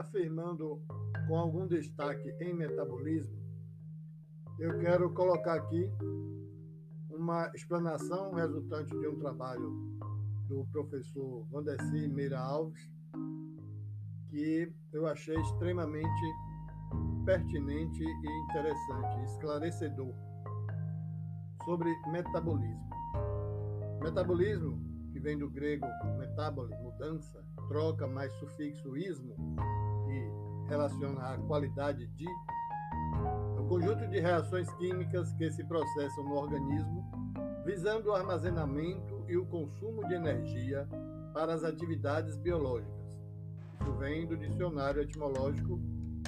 afirmando com algum destaque em metabolismo, eu quero colocar aqui uma explanação resultante de um trabalho do professor Vandeci Meira Alves, que eu achei extremamente pertinente e interessante, esclarecedor, sobre metabolismo. Metabolismo, que vem do grego metabole, mudança, troca mais sufixo ismo, relaciona a qualidade de, um conjunto de reações químicas que se processam no organismo, visando o armazenamento e o consumo de energia para as atividades biológicas. Isso vem do dicionário etimológico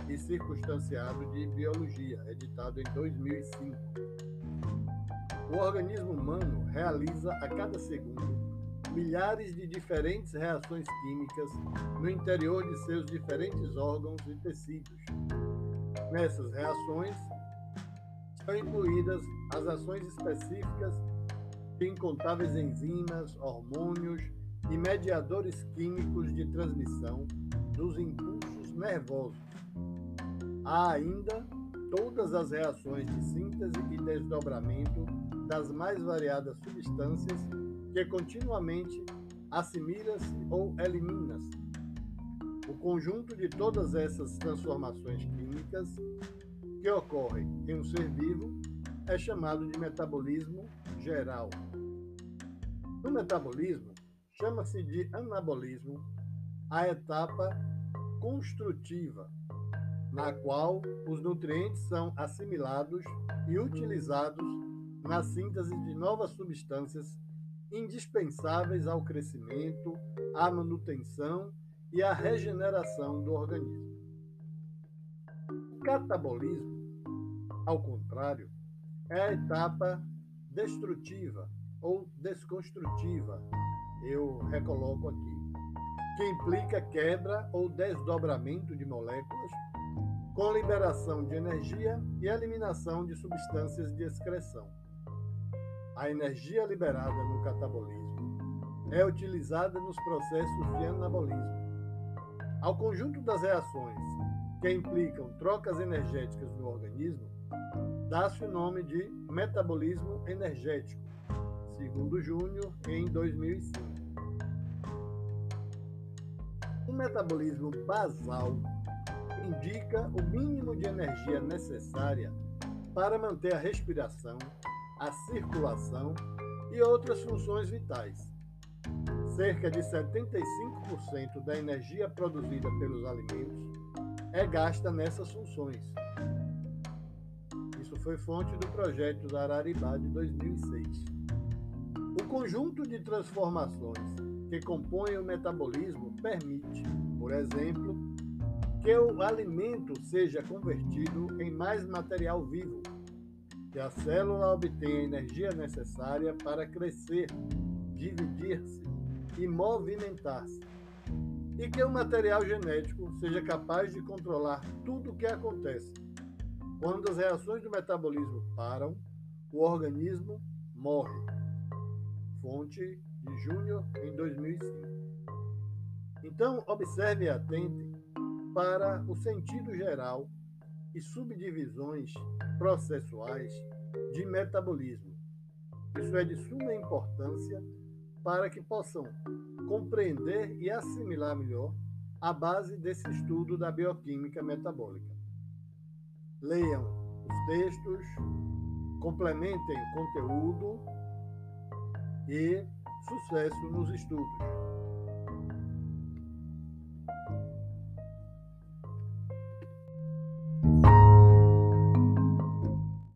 e circunstanciado de biologia, editado em 2005. O organismo humano realiza a cada segundo milhares de diferentes reações químicas no interior de seus diferentes órgãos e tecidos. Nessas reações são incluídas as ações específicas de incontáveis enzimas, hormônios e mediadores químicos de transmissão dos impulsos nervosos. Há ainda todas as reações de síntese e desdobramento das mais variadas substâncias que continuamente assimila-se ou elimina-se. O conjunto de todas essas transformações químicas que ocorrem em um ser vivo é chamado de metabolismo geral. No metabolismo, chama-se de anabolismo a etapa construtiva, na qual os nutrientes são assimilados e utilizados na síntese de novas substâncias indispensáveis ao crescimento, à manutenção e à regeneração do organismo. O catabolismo, ao contrário, é a etapa destrutiva ou desconstrutiva, eu recoloco aqui, que implica quebra ou desdobramento de moléculas com liberação de energia e eliminação de substâncias de excreção. A energia liberada no catabolismo é utilizada nos processos de anabolismo. Ao conjunto das reações que implicam trocas energéticas no organismo, dá-se o nome de metabolismo energético, segundo Júnior em 2005. O metabolismo basal indica o mínimo de energia necessária para manter a respiração, a circulação e outras funções vitais. Cerca de 75% da energia produzida pelos alimentos é gasta nessas funções. Isso foi fonte do projeto da Araribá de 2006. O conjunto de transformações que compõem o metabolismo permite, por exemplo, que o alimento seja convertido em mais material vivo, que a célula obtenha a energia necessária para crescer, dividir-se e movimentar-se, e que o material genético seja capaz de controlar tudo o que acontece. Quando as reações do metabolismo param, o organismo morre. Fonte de Júnior em 2005. Então, observe e atente para o sentido geral e subdivisões processuais de metabolismo. Isso é de suma importância para que possam compreender e assimilar melhor a base desse estudo da bioquímica metabólica. Leiam os textos, complementem o conteúdo e sucesso nos estudos.